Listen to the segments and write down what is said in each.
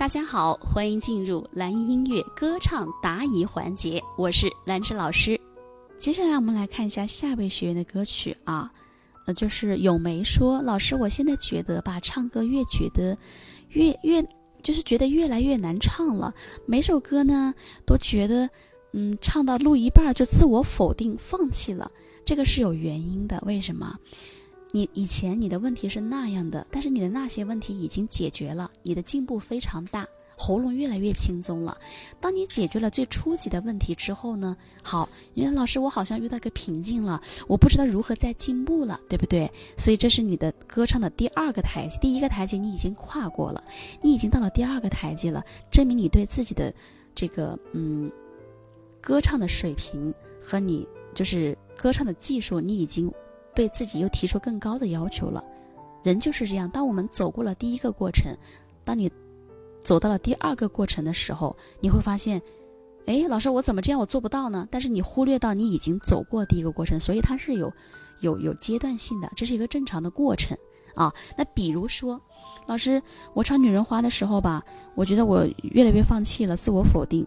大家好，欢迎进入蓝音音乐歌唱答疑环节，我是兰芝老师。接下来我们来看一下下位学员的歌曲啊，呃，就是咏梅说，老师，我现在觉得吧，唱歌越觉得越越就是觉得越来越难唱了，每首歌呢都觉得，嗯，唱到录一半就自我否定放弃了，这个是有原因的，为什么？你以前你的问题是那样的，但是你的那些问题已经解决了，你的进步非常大，喉咙越来越轻松了。当你解决了最初级的问题之后呢，好，你说老师我好像遇到一个瓶颈了，我不知道如何再进步了，对不对？所以这是你的歌唱的第二个台阶，第一个台阶你已经跨过了，你已经到了第二个台阶了，证明你对自己的这个嗯歌唱的水平和你就是歌唱的技术，你已经。对自己又提出更高的要求了，人就是这样。当我们走过了第一个过程，当你走到了第二个过程的时候，你会发现，哎，老师，我怎么这样，我做不到呢？但是你忽略到你已经走过第一个过程，所以它是有有有阶段性的，这是一个正常的过程啊。那比如说，老师，我唱《女人花》的时候吧，我觉得我越来越放弃了，自我否定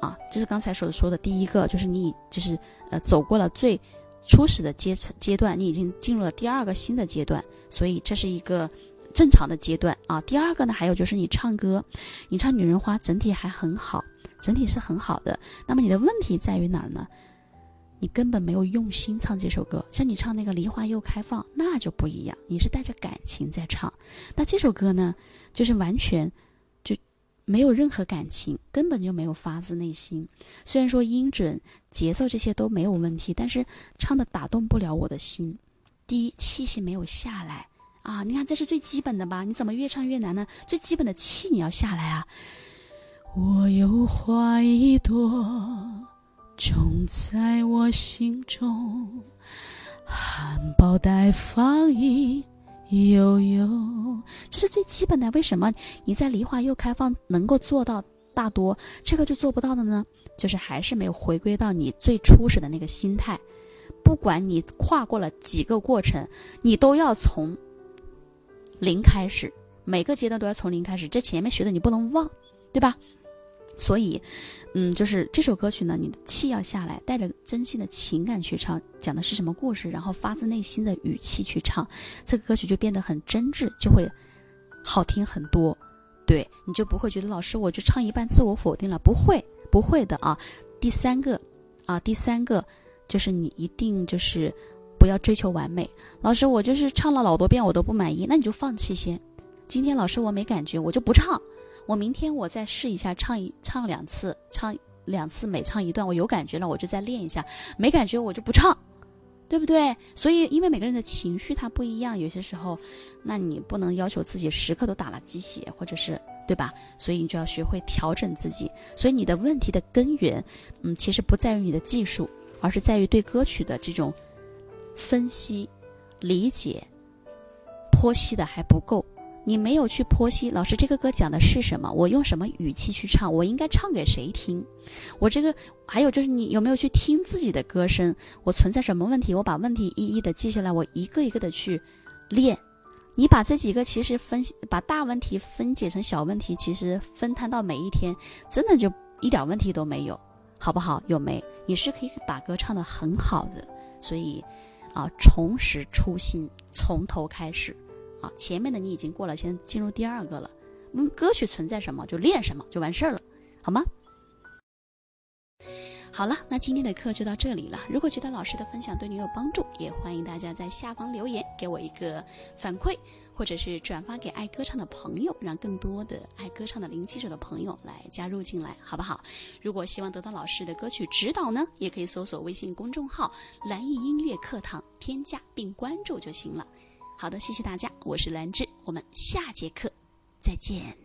啊。这是刚才所说的第一个，就是你就是呃走过了最。初始的阶阶段，你已经进入了第二个新的阶段，所以这是一个正常的阶段啊。第二个呢，还有就是你唱歌，你唱《女人花》整体还很好，整体是很好的。那么你的问题在于哪儿呢？你根本没有用心唱这首歌。像你唱那个《梨花又开放》，那就不一样，你是带着感情在唱。那这首歌呢，就是完全。没有任何感情，根本就没有发自内心。虽然说音准、节奏这些都没有问题，但是唱的打动不了我的心。第一，气息没有下来啊！你看，这是最基本的吧？你怎么越唱越难呢？最基本的气你要下来啊！我有花一朵，种在我心中，含苞待放一。悠悠，这是最基本的。为什么你在梨花又开放能够做到大多，这个就做不到的呢？就是还是没有回归到你最初始的那个心态。不管你跨过了几个过程，你都要从零开始，每个阶段都要从零开始。这前面学的你不能忘，对吧？所以，嗯，就是这首歌曲呢，你的气要下来，带着真心的情感去唱，讲的是什么故事，然后发自内心的语气去唱，这个歌曲就变得很真挚，就会好听很多。对，你就不会觉得老师我就唱一半自我否定了，不会，不会的啊。第三个，啊，第三个就是你一定就是不要追求完美。老师，我就是唱了老多遍我都不满意，那你就放弃先。今天老师我没感觉，我就不唱。我明天我再试一下唱一唱两次，唱两次每唱一段，我有感觉了我就再练一下，没感觉我就不唱，对不对？所以因为每个人的情绪它不一样，有些时候，那你不能要求自己时刻都打了鸡血，或者是对吧？所以你就要学会调整自己。所以你的问题的根源，嗯，其实不在于你的技术，而是在于对歌曲的这种分析、理解、剖析的还不够。你没有去剖析，老师这个歌讲的是什么？我用什么语气去唱？我应该唱给谁听？我这个还有就是你有没有去听自己的歌声？我存在什么问题？我把问题一一的记下来，我一个一个的去练。你把这几个其实分析把大问题分解成小问题，其实分摊到每一天，真的就一点问题都没有，好不好？有没？你是可以把歌唱的很好的，所以啊，重拾初心，从头开始。啊，前面的你已经过了，先进入第二个了。嗯，歌曲存在什么就练什么就完事儿了，好吗？好了，那今天的课就到这里了。如果觉得老师的分享对你有帮助，也欢迎大家在下方留言给我一个反馈，或者是转发给爱歌唱的朋友，让更多的爱歌唱的零基础的朋友来加入进来，好不好？如果希望得到老师的歌曲指导呢，也可以搜索微信公众号“蓝艺音乐课堂”，添加并关注就行了。好的，谢谢大家，我是兰芝，我们下节课再见。